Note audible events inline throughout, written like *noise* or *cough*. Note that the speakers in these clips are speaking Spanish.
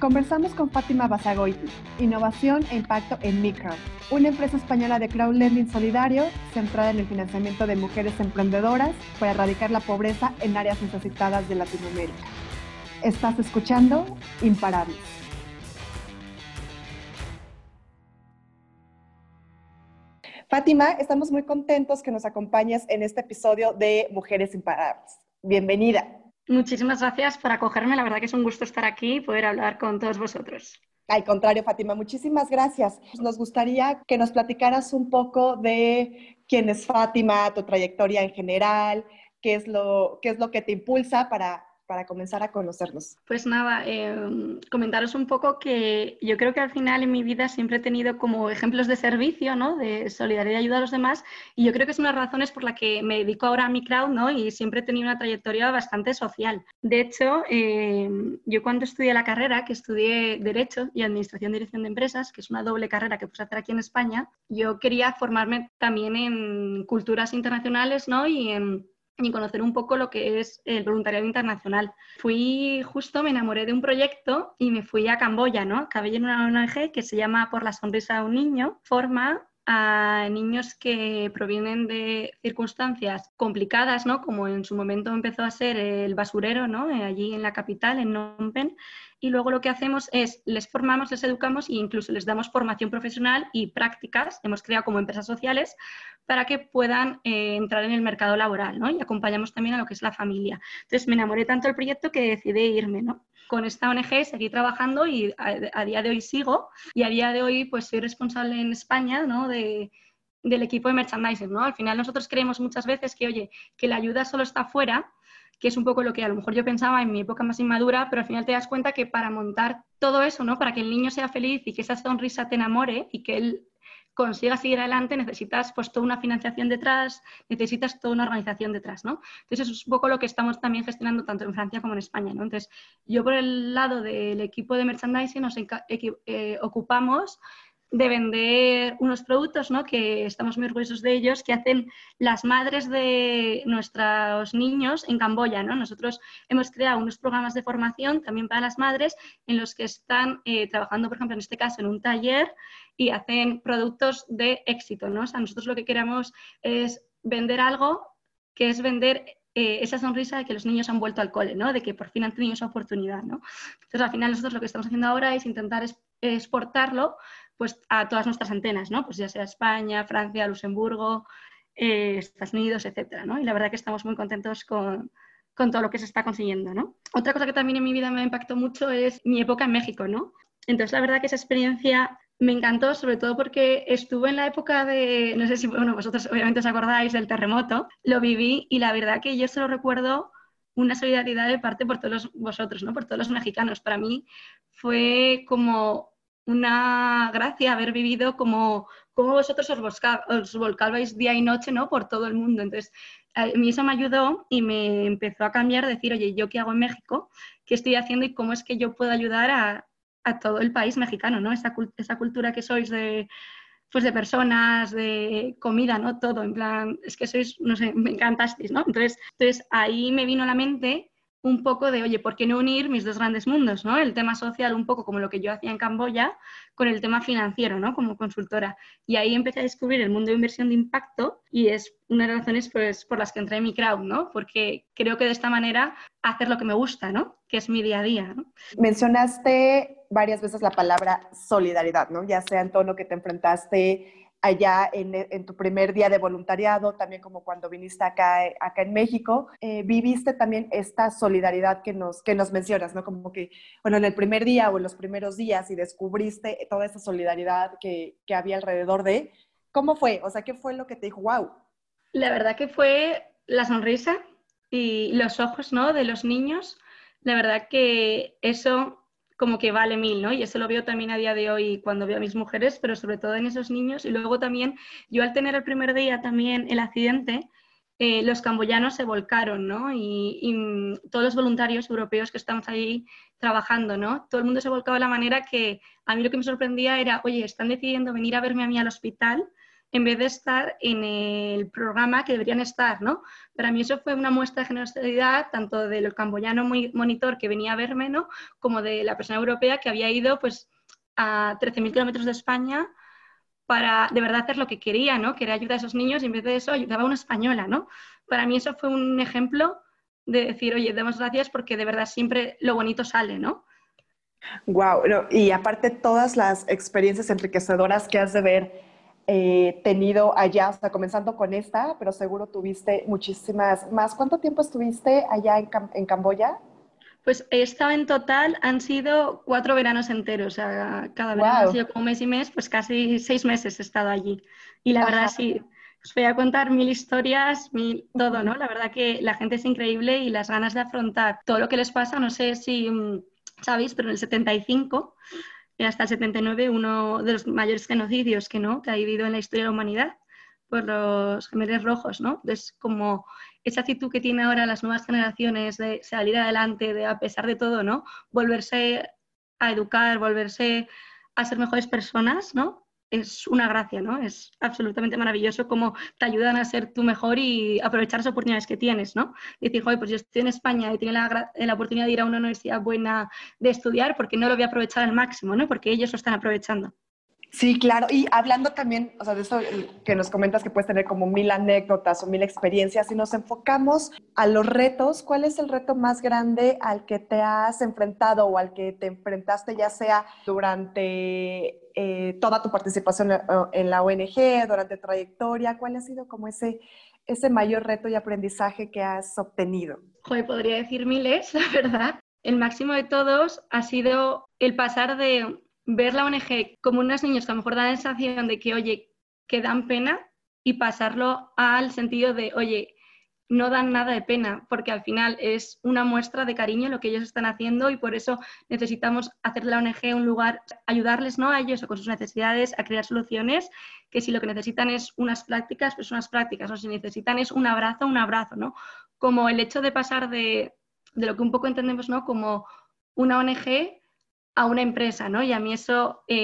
Conversamos con Fátima Basagoiti, Innovación e Impacto en Micro, una empresa española de crowdlending solidario centrada en el financiamiento de mujeres emprendedoras para erradicar la pobreza en áreas necesitadas de Latinoamérica. Estás escuchando Imparables. Fátima, estamos muy contentos que nos acompañes en este episodio de Mujeres Imparables. Bienvenida. Muchísimas gracias por acogerme. La verdad que es un gusto estar aquí y poder hablar con todos vosotros. Al contrario, Fátima, muchísimas gracias. Nos gustaría que nos platicaras un poco de quién es Fátima, tu trayectoria en general, qué es lo, qué es lo que te impulsa para para comenzar a conocernos? Pues nada, em, comentaros un poco que yo creo que al final en mi vida siempre he tenido como ejemplos de servicio, ¿no? De solidaridad y ayuda a los demás y yo creo que es una de las razones por la que me dedico ahora a mi crowd, ¿no? Y siempre he tenido una trayectoria bastante social. De hecho, em, yo cuando estudié la carrera, que estudié Derecho y Administración y Dirección de Empresas, que es una doble carrera que puse a hacer aquí en España, yo quería formarme también en culturas internacionales, ¿no? Y en y conocer un poco lo que es el voluntariado internacional. Fui justo, me enamoré de un proyecto y me fui a Camboya, ¿no? Acabé en una ONG que se llama Por la sonrisa de un niño, forma a niños que provienen de circunstancias complicadas, ¿no? Como en su momento empezó a ser el basurero, ¿no? Allí en la capital, en Phnom Penh, y luego lo que hacemos es les formamos, les educamos e incluso les damos formación profesional y prácticas, hemos creado como empresas sociales, para que puedan eh, entrar en el mercado laboral, ¿no? Y acompañamos también a lo que es la familia. Entonces me enamoré tanto del proyecto que decidí irme, ¿no? Con esta ONG seguí trabajando y a, día de hoy sigo y a día de hoy pues soy responsable en España, ¿no? De, del equipo de merchandising, ¿no? Al final nosotros creemos muchas veces que, oye, que la ayuda solo está fuera, que es un poco lo que a lo mejor yo pensaba en mi época más inmadura, pero al final te das cuenta que para montar todo eso, ¿no? Para que el niño sea feliz y que esa sonrisa te enamore y que él consiga seguir adelante, necesitas pues toda una financiación detrás, necesitas toda una organización detrás, ¿no? Entonces eso es un poco lo que estamos también gestionando tanto en Francia como en España, ¿no? Entonces yo por el lado del equipo de merchandising nos eh, ocupamos de vender unos productos, ¿no? que estamos muy orgullosos de ellos, que hacen las madres de nuestros niños en Camboya. ¿no? Nosotros hemos creado unos programas de formación también para las madres en los que están eh, trabajando, por ejemplo, en este caso, en un taller y hacen productos de éxito. ¿no? O nosotros lo que queremos es vender algo que es vender eh, esa sonrisa de que los niños han vuelto al cole, ¿no? de que por fin han tenido esa oportunidad. ¿no? Entonces, al final, nosotros lo que estamos haciendo ahora es intentar exportarlo pues, a todas nuestras antenas, ¿no? pues ya sea España, Francia, Luxemburgo, eh, Estados Unidos, etc. ¿no? Y la verdad que estamos muy contentos con, con todo lo que se está consiguiendo. ¿no? Otra cosa que también en mi vida me impactó mucho es mi época en México. ¿no? Entonces, la verdad que esa experiencia me encantó, sobre todo porque estuve en la época de, no sé si bueno, vosotros obviamente os acordáis del terremoto, lo viví y la verdad que yo solo recuerdo una solidaridad de parte por todos vosotros, ¿no? por todos los mexicanos. Para mí fue como una gracia haber vivido como, como vosotros os, os volcabais día y noche ¿no? por todo el mundo. Entonces, a mí eso me ayudó y me empezó a cambiar, decir, oye, ¿yo qué hago en México? ¿Qué estoy haciendo y cómo es que yo puedo ayudar a, a todo el país mexicano, ¿no? Esa, esa cultura que sois de, pues de personas, de comida, ¿no? Todo, en plan, es que sois, no sé, me encantasteis, ¿no? Entonces, entonces ahí me vino a la mente un poco de, oye, ¿por qué no unir mis dos grandes mundos, ¿no? El tema social, un poco como lo que yo hacía en Camboya, con el tema financiero, ¿no? Como consultora. Y ahí empecé a descubrir el mundo de inversión de impacto y es una de las razones pues, por las que entré en mi crowd, ¿no? Porque creo que de esta manera hacer lo que me gusta, ¿no? Que es mi día a día. Mencionaste varias veces la palabra solidaridad, ¿no? Ya sea en todo lo que te enfrentaste allá en, tu primer día de voluntariado, también como cuando viniste acá, acá en México, eh, viviste también esta solidaridad que nos, que nos mencionas, ¿no? Como que, bueno, en el primer día o en los primeros días y descubriste toda esa solidaridad que, que había alrededor de, ¿cómo fue? O sea, ¿qué fue lo que te dijo, wow? La verdad que fue la sonrisa y los ojos, ¿no? De los niños. La verdad que eso como que vale mil, ¿no? Y eso lo veo también a día de hoy cuando veo a mis mujeres, pero sobre todo en esos niños. Y luego también, yo al tener el primer día también el accidente, eh, los camboyanos se volcaron, ¿no? Y, mm, todos los voluntarios europeos que estamos ahí trabajando, ¿no? Todo el mundo se volcaba de la manera que a mí lo que me sorprendía era, oye, están decidiendo venir a verme a mí al hospital en vez de estar en el programa que deberían estar, ¿no? Para mí eso fue una muestra de generosidad tanto del camboyano monitor que venía a verme, ¿no? Como de la persona europea que había ido, pues, a 13.000 kilómetros de España para de verdad hacer lo que quería, ¿no? Quería ayudar a esos niños y en vez de eso ayudaba a una española, ¿no? Para mí eso fue un ejemplo de decir, oye, demos gracias porque de verdad siempre lo bonito sale, ¿no? Wow, y aparte todas las experiencias enriquecedoras que has de ver eh, tenido allá, o sea, comenzando con esta, pero seguro tuviste muchísimas más. ¿Cuánto tiempo estuviste allá en, en Camboya? Pues he estado en total, han sido cuatro veranos enteros, o sea, cada verano ha sido como mes y mes, pues casi seis meses he estado allí. Y la verdad sí, os voy a contar mil historias, mil, todo, ¿no? La verdad que la gente es increíble y las ganas de afrontar todo lo que les pasa, no sé si mm, sabéis, pero en el 75 hasta el 79 uno de los mayores genocidios que, ¿no? que ha vivido en la historia de la humanidad por los gemelos rojos, ¿no? Es como esa actitud que tienen ahora las nuevas generaciones de salir adelante, de a pesar de todo, ¿no? Volverse a educar, volverse a ser mejores personas, ¿no? Es una gracia, ¿no? Es absolutamente maravilloso cómo te ayudan a ser tú mejor y aprovechar las oportunidades que tienes, ¿no? Decir, joder, pues yo estoy en España y tengo la, la, oportunidad de ir a una universidad buena de estudiar, porque no lo voy a aprovechar al máximo, ¿no? Porque ellos lo están aprovechando. Sí, claro. Y hablando también, o sea, de eso que nos comentas que puedes tener como mil anécdotas o mil experiencias, y nos enfocamos a los retos, ¿cuál es el reto más grande al que te has enfrentado o al que te enfrentaste, ya sea durante eh, toda tu participación en la ONG, durante trayectoria? ¿Cuál ha sido como ese, ese mayor reto y aprendizaje que has obtenido? Joder, podría decir miles, *laughs* la verdad. El máximo de todos ha sido el pasar de ver la ONG como unos niños que a lo mejor dan la sensación de que, oye, que dan pena y pasarlo al sentido de, oye, no dan nada de pena, porque al final es una muestra de cariño lo que ellos están haciendo y por eso necesitamos hacer de la ONG un lugar, ayudarles ¿no? a ellos o con sus necesidades a crear soluciones, que si lo que necesitan es unas prácticas, pues unas prácticas, o si necesitan es un abrazo, un abrazo, ¿no? Como el hecho de pasar de, de lo que un poco entendemos, ¿no? Como una ONG a una empresa, ¿no? Y a mí eso eh,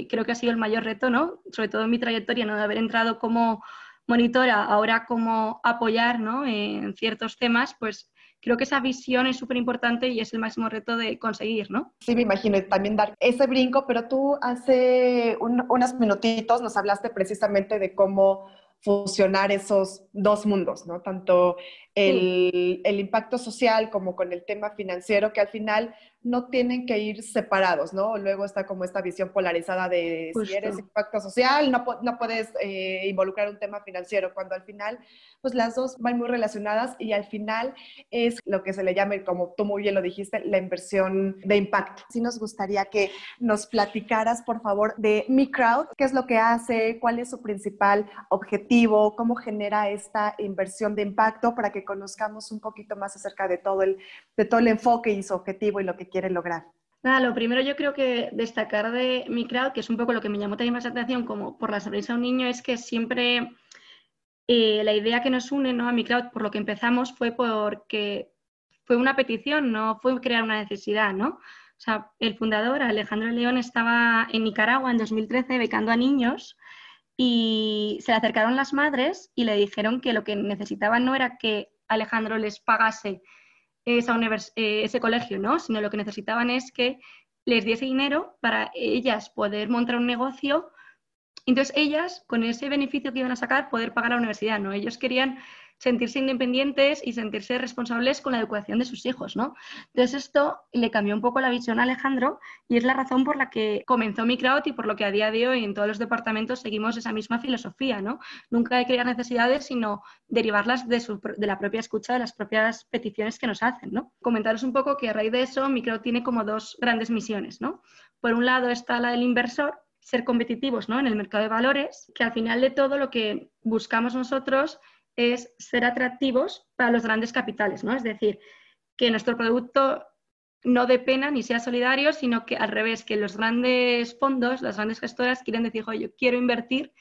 eh, creo que ha sido el mayor reto, ¿no? Sobre todo en mi trayectoria, ¿no? De haber entrado como monitora, ahora como apoyar, ¿no? En ciertos temas, pues creo que esa visión es súper importante y es el máximo reto de conseguir, ¿no? Sí, me imagino también dar ese brinco, pero tú hace unos minutitos nos hablaste precisamente de cómo fusionar esos dos mundos, ¿no? Tanto el, el, impacto social como con el tema financiero, que al final no tienen que ir separados, ¿no? Luego está como esta visión polarizada de si eres impacto social, no, no puedes eh, involucrar un tema financiero, cuando al final, pues las dos van muy relacionadas y al final es lo que se le llama, como tú muy bien lo dijiste, la inversión de impacto. Sí nos gustaría que nos platicaras, por favor, de Mi Crowd, qué es lo que hace, cuál es su principal objetivo, cómo genera esta inversión de impacto para que conozcamos un poquito más acerca de todo el, de todo el enfoque y su objetivo y lo que quiere lograr. Nada, lo primero yo creo que destacar de mi crowd, que es un poco lo que me llamó también más atención como por la sonrisa de un niño, es que siempre eh, la idea que nos une ¿no? a mi crowd, por lo que empezamos, fue porque fue una petición, no fue crear una necesidad, ¿no? O sea, el fundador, Alejandro León, estaba en Nicaragua en 2013 becando a niños y se le acercaron las madres y le dijeron que lo que necesitaban no era que Alejandro les pagase eh, ese colegio, ¿no? Sino lo que necesitaban es que les diese dinero para ellas poder montar un negocio. Entonces ellas, con ese beneficio que iban a sacar, poder pagar la universidad, ¿no? Ellos querían sentirse independientes y sentirse responsables con la educación de sus hijos, ¿no? Entonces esto le cambió un poco la visión a Alejandro y es la razón por la que comenzó Microut y por lo que a día de hoy en todos los departamentos seguimos esa misma filosofía, ¿no? Nunca de crear necesidades, sino derivarlas de, de la propia escucha, de las propias peticiones que nos hacen, ¿no? Comentaros un poco que a raíz de eso Microut tiene como dos grandes misiones, ¿no? Por un lado está la del inversor, ser competitivos ¿no? en el mercado de valores, que al final de todo lo que buscamos nosotros es ser atractivos para los grandes capitales, ¿no? Es decir, que nuestro producto no dé pena ni sea solidario, sino que al revés, que los grandes fondos, las grandes gestoras quieren decir, yo quiero invertir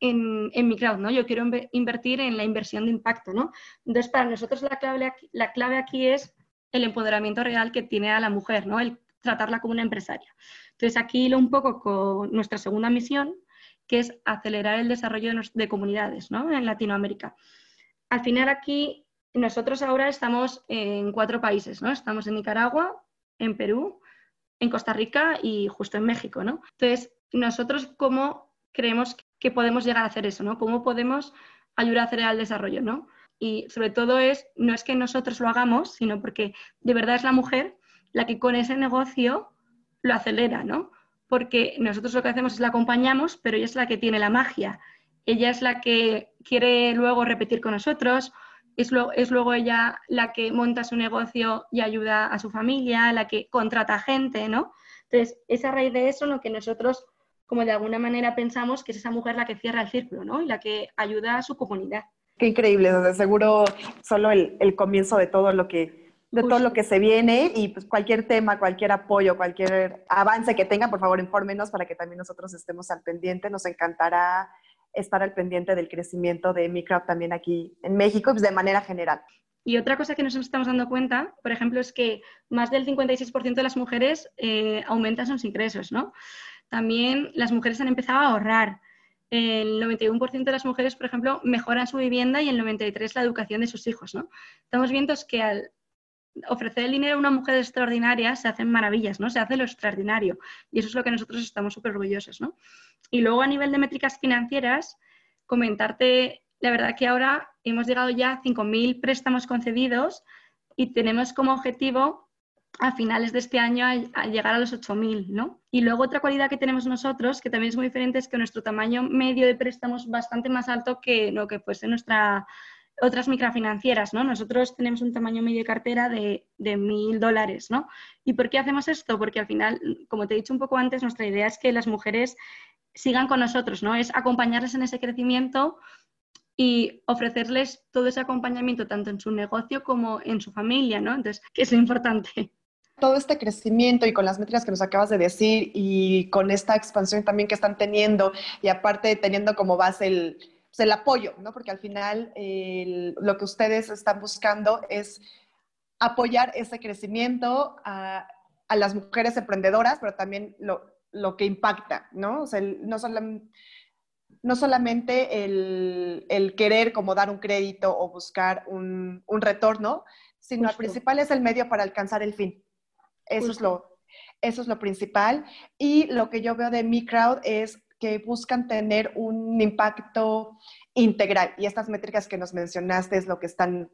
en, mi crowd, ¿no? Yo quiero invertir en la inversión de impacto, ¿no? Entonces, para nosotros la clave, aquí, la clave aquí es el empoderamiento real que tiene a la mujer, ¿no? El tratarla como una empresaria. Entonces, aquí lo un poco con nuestra segunda misión, que es acelerar el desarrollo de, comunidades ¿no? en Latinoamérica. Al final aquí nosotros ahora estamos en cuatro países, ¿no? Estamos en Nicaragua, en Perú, en Costa Rica y justo en México, ¿no? Entonces, nosotros cómo creemos que podemos llegar a hacer eso, ¿no? ¿Cómo podemos ayudar a acelerar el desarrollo, ¿no? Y sobre todo es, no es que nosotros lo hagamos, sino porque de verdad es la mujer la que con ese negocio lo acelera, ¿no? Porque nosotros lo que hacemos es la acompañamos, pero ella es la que tiene la magia. Ella es la que quiere luego repetir con nosotros, es, luego ella la que monta su negocio y ayuda a su familia, la que contrata gente, ¿no? Entonces, es a raíz de eso lo que nosotros, como de alguna manera pensamos que es esa mujer la que cierra el círculo, ¿no? Y la que ayuda a su comunidad. Qué increíble, de seguro solo el, el comienzo de todo lo que de todo lo que se viene y pues cualquier tema, cualquier apoyo, cualquier avance que tenga, por favor, infórmenos para que también nosotros estemos al pendiente. Nos encantará estar al pendiente del crecimiento de Micro también aquí en México, pues de manera general. Y otra cosa que nos estamos dando cuenta, por ejemplo, es que más del 56% de las mujeres eh, aumentan sus ingresos, ¿no? También las mujeres han empezado a ahorrar. El 91% de las mujeres, por ejemplo, mejoran su vivienda y el 93% la educación de sus hijos, ¿no? Estamos viendo que al ofrecer el dinero a una mujer extraordinaria se hacen maravillas, ¿no? Se hace lo extraordinario. Y eso es lo que nosotros estamos súper orgullosos, ¿no? Y luego a nivel de métricas financieras, comentarte, la verdad que ahora hemos llegado ya a 5.000 préstamos concedidos y tenemos como objetivo a finales de este año llegar a los 8.000, ¿no? Y luego otra cualidad que tenemos nosotros, que también es muy diferente, es que nuestro tamaño medio de préstamos es bastante más alto que lo que fuese nuestra otras microfinancieras, ¿no? Nosotros tenemos un tamaño medio de cartera de, mil dólares, ¿no? ¿Y por qué hacemos esto? Porque al final, como te he dicho un poco antes, nuestra idea es que las mujeres sigan con nosotros, ¿no? Es acompañarles en ese crecimiento y ofrecerles todo ese acompañamiento tanto en su negocio como en su familia, ¿no? Entonces, que es importante. Todo este crecimiento y con las métricas que nos acabas de decir y con esta expansión también que están teniendo y aparte teniendo como base el, pues, el apoyo, ¿no? Porque al final lo que ustedes están buscando es apoyar ese crecimiento a, las mujeres emprendedoras, pero también lo, que impacta, ¿no? O sea, no, no solamente el, querer como dar un crédito o buscar un, retorno, sino al principal es el medio para alcanzar el fin. Eso es, lo, eso es lo principal. Y lo que yo veo de mi crowd es que buscan tener un impacto integral. Y estas métricas que nos mencionaste es lo que están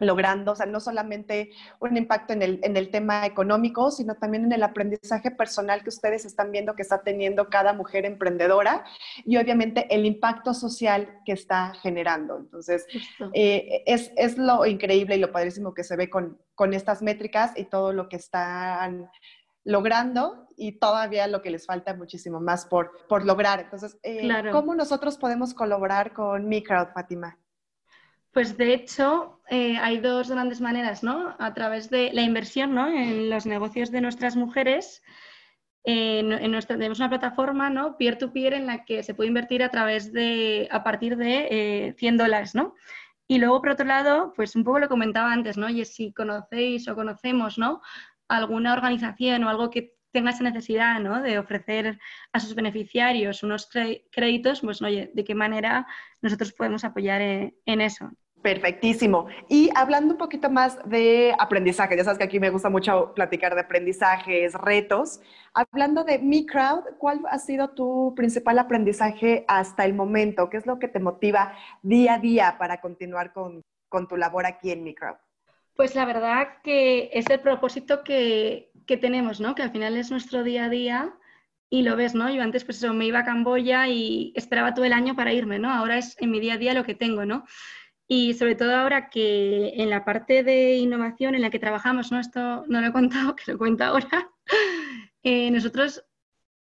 logrando, o sea, no solamente un impacto en el, en el tema económico, sino también en el aprendizaje personal que ustedes están viendo que está teniendo cada mujer emprendedora y obviamente el impacto social que está generando. Entonces, eh, es, es, lo increíble y lo padrísimo que se ve con, con estas métricas y todo lo que están logrando y todavía lo que les falta muchísimo más por, por lograr. Entonces, eh, ¿cómo nosotros podemos colaborar con MiCrowd, Fátima? Pues de hecho, eh, hay dos grandes maneras, ¿no? A través de la inversión, ¿no? En los negocios de nuestras mujeres. en, nuestra, tenemos una plataforma, ¿no? Peer-to-peer en la que se puede invertir a través de, a partir de 100 eh, dólares, ¿no? Y luego, por otro lado, pues un poco lo comentaba antes, ¿no? Y si conocéis o conocemos, ¿no? Alguna organización o algo que tenga esa necesidad ¿no? de ofrecer a sus beneficiarios unos créditos, pues oye, ¿de qué manera nosotros podemos apoyar en, en eso? Perfectísimo. Y hablando un poquito más de aprendizaje, ya sabes que aquí me gusta mucho platicar de aprendizajes, retos. Hablando de Mi Crowd, ¿cuál ha sido tu principal aprendizaje hasta el momento? ¿Qué es lo que te motiva día a día para continuar con, con tu labor aquí en Mi Crowd? Pues la verdad que es el propósito que, tenemos, ¿no? Que al final es nuestro día a día y lo ves, ¿no? Yo antes pues eso, me iba a Camboya y esperaba todo el año para irme, ¿no? Ahora es en mi día a día lo que tengo, ¿no? Y sobre todo ahora que en la parte de innovación en la que trabajamos, ¿no? Esto no lo he contado, *laughs* que lo cuento ahora. Eh, nosotros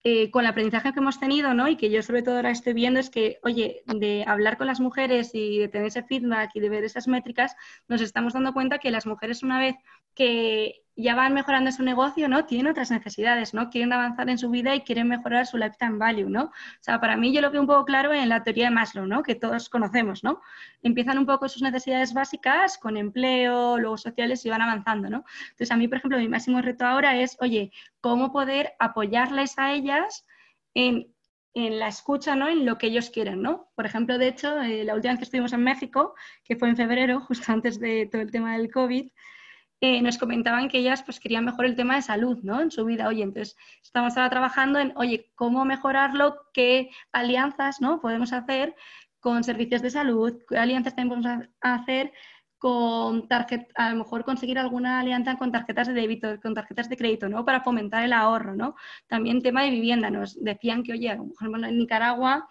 eh, con el aprendizaje que hemos tenido, ¿no? Y que yo sobre todo ahora estoy viendo es que, oye, de hablar con las mujeres y de tener ese feedback y de ver esas métricas, nos estamos dando cuenta que las mujeres una vez que ya van mejorando su negocio, ¿no? Tienen otras necesidades, ¿no? Quieren avanzar en su vida y quieren mejorar su lifetime value, ¿no? O sea, para mí yo lo veo un poco claro en la teoría de Maslow, ¿no? Que todos conocemos, ¿no? Empiezan un poco sus necesidades básicas con empleo, luego sociales y van avanzando, ¿no? Entonces, a mí, por ejemplo, mi máximo reto ahora es, oye, ¿cómo poder apoyarles a ellas en en la escucha, ¿no? En lo que ellos quieren, ¿no? Por ejemplo, de hecho, eh, la última vez que estuvimos en México, que fue en febrero, *laughs* justo antes de todo el tema del COVID, eh, nos comentaban que ellas pues querían mejorar el tema de salud, ¿no? En su vida. Oye, entonces estamos ahora trabajando en, oye, cómo mejorarlo, qué alianzas, ¿no? Podemos hacer con servicios de salud, qué alianzas tenemos podemos hacer con tarjeta, a lo mejor conseguir alguna alianza con tarjetas de débito, con tarjetas de crédito, ¿no? Para fomentar el ahorro, ¿no? También tema de vivienda, nos decían que, oye, a lo mejor en Nicaragua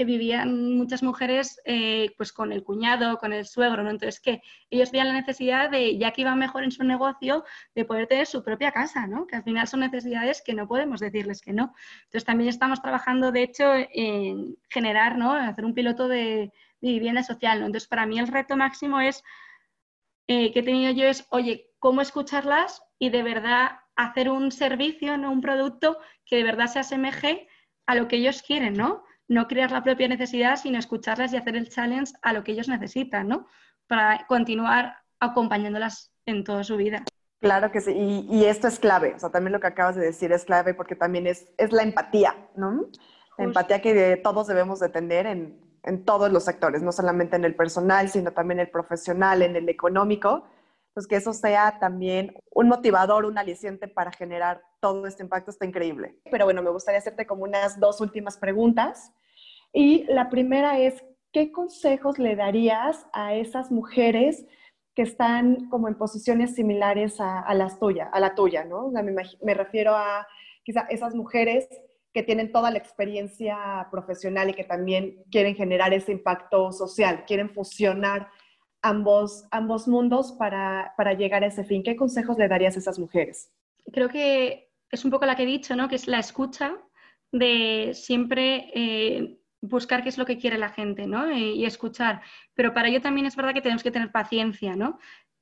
que vivían muchas mujeres eh, pues con el cuñado, con el suegro, ¿no? Entonces, que ellos veían la necesidad de, ya que iban mejor en su negocio, de poder tener su propia casa, ¿no? Que al final son necesidades que no podemos decirles que no. Entonces, también estamos trabajando, de hecho, en generar, ¿no? En hacer un piloto de, vivienda social, ¿no? Entonces, para mí el reto máximo es eh, que he tenido yo es, oye, cómo escucharlas y de verdad hacer un servicio, ¿no? un producto que de verdad se asemeje a lo que ellos quieren, ¿no? No crear la propia necesidad, sino escucharlas y hacer el challenge a lo que ellos necesitan, ¿no? Para continuar acompañándolas en toda su vida. Claro que sí, y, esto es clave, o sea, también lo que acabas de decir es clave porque también es, es la empatía, ¿no? La empatía que todos debemos de tener en, en todos los sectores, no solamente en el personal, sino también en el profesional, en el económico, pues que eso sea también un motivador, un aliciente para generar todo este impacto está increíble. Pero bueno, me gustaría hacerte como unas dos últimas preguntas. Y la primera es, ¿qué consejos le darías a esas mujeres que están como en posiciones similares a, las tuyas, a la tuya, ¿no? me, me refiero a quizá esas mujeres que tienen toda la experiencia profesional y que también quieren generar ese impacto social, quieren fusionar ambos, ambos mundos para, llegar a ese fin. ¿Qué consejos le darías a esas mujeres? Creo que es un poco la que he dicho, ¿no? Que es la escucha de siempre eh, buscar qué es lo que quiere la gente, ¿no? Eh, y escuchar. Pero para ello también es verdad que tenemos que tener paciencia, ¿no?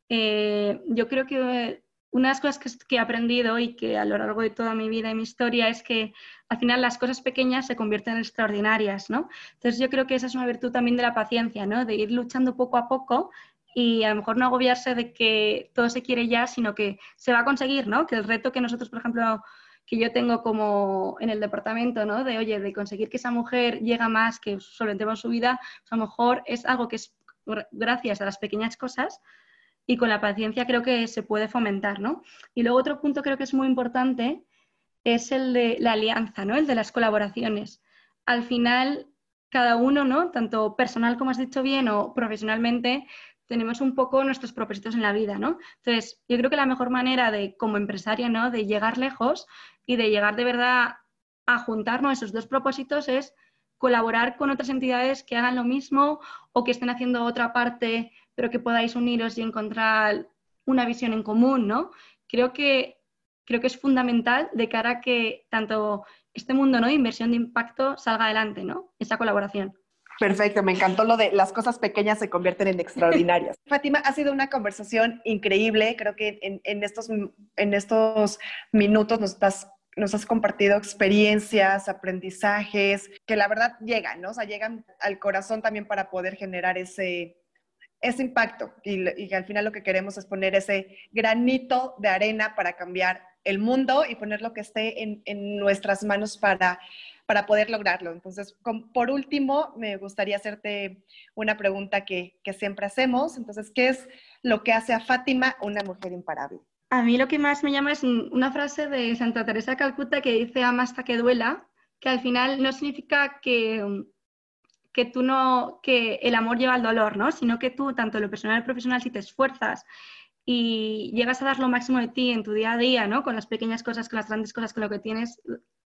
Eh, yo creo que una de las cosas que, he aprendido y que a lo largo de toda mi vida y mi historia es que al final las cosas pequeñas se convierten en extraordinarias, ¿no? Entonces yo creo que esa es una virtud también de la paciencia, ¿no? De ir luchando poco a poco y a lo mejor no agobiarse de que todo se quiere ya, sino que se va a conseguir, ¿no? Que el reto que nosotros, por ejemplo, que yo tengo como en el departamento, ¿no? De, oye, de conseguir que esa mujer llega más, que solventemos su vida, pues a lo mejor es algo que es gracias a las pequeñas cosas, y con la paciencia creo que se puede fomentar, ¿no? Y luego otro punto creo que es muy importante es el de la alianza, ¿no? El de las colaboraciones. Al final, cada uno, ¿no? Tanto personal, como has dicho bien, o profesionalmente, tenemos un poco nuestros propósitos en la vida, ¿no? Entonces, yo creo que la mejor manera de, como empresaria, ¿no? De llegar lejos y de llegar de verdad a juntarnos esos dos propósitos es colaborar con otras entidades que hagan lo mismo o que estén haciendo otra parte pero que podáis uniros y encontrar una visión en común, ¿no? Creo que, creo que es fundamental de cara a que tanto este mundo ¿no? de inversión de impacto salga adelante, ¿no? Esa colaboración. Perfecto, me encantó lo de las cosas pequeñas se convierten en extraordinarias. *laughs* Fátima, ha sido una conversación increíble. Creo que en, estos, en estos minutos nos nos has compartido experiencias, aprendizajes, que la verdad llegan, ¿no? O sea, llegan al corazón también para poder generar ese, ese impacto y, al final lo que queremos es poner ese granito de arena para cambiar el mundo y poner lo que esté en, nuestras manos para, para poder lograrlo. Entonces, por último, me gustaría hacerte una pregunta que, siempre hacemos. Entonces, ¿qué es lo que hace a Fátima una mujer imparable? A mí lo que más me llama es una frase de Santa Teresa de Calcuta que dice ama hasta que duela, que al final no significa que que tú no, que el amor lleva al dolor, ¿no? Sino que tú, tanto lo personal y profesional, si te esfuerzas y llegas a dar lo máximo de ti en tu día a día, ¿no? Con las pequeñas cosas, con las grandes cosas, con lo que tienes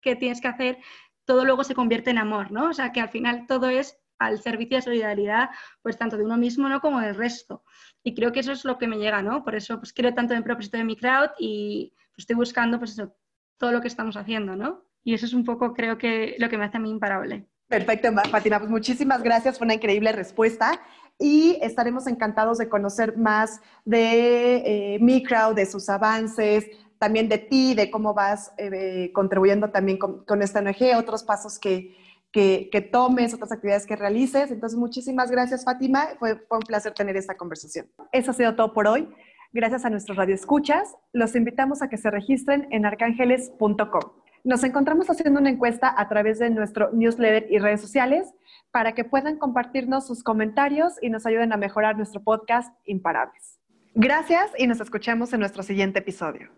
que, tienes que hacer, todo luego se convierte en amor, ¿no? O sea, que al final todo es al servicio de solidaridad, pues tanto de uno mismo, ¿no? Como del resto. Y creo que eso es lo que me llega, ¿no? Por eso, pues creo tanto en el propósito de mi crowd y pues, estoy buscando, pues eso, todo lo que estamos haciendo, ¿no? Y eso es un poco, creo que, lo que me hace a mí imparable. Perfecto, Fátima. Pues muchísimas gracias, fue una increíble respuesta y estaremos encantados de conocer más de eh, de sus avances, también de ti, de cómo vas eh, contribuyendo también con, esta ONG, otros pasos que, que, tomes, otras actividades que realices. Entonces, muchísimas gracias, Fátima. Fue, fue un placer tener esta conversación. Eso ha sido todo por hoy. Gracias a nuestros radioescuchas. Los invitamos a que se registren en arcángeles.com. Nos encontramos haciendo una encuesta a través de nuestro newsletter y redes sociales para que puedan compartirnos sus comentarios y nos ayuden a mejorar nuestro podcast Imparables. Gracias y nos escuchamos en nuestro siguiente episodio.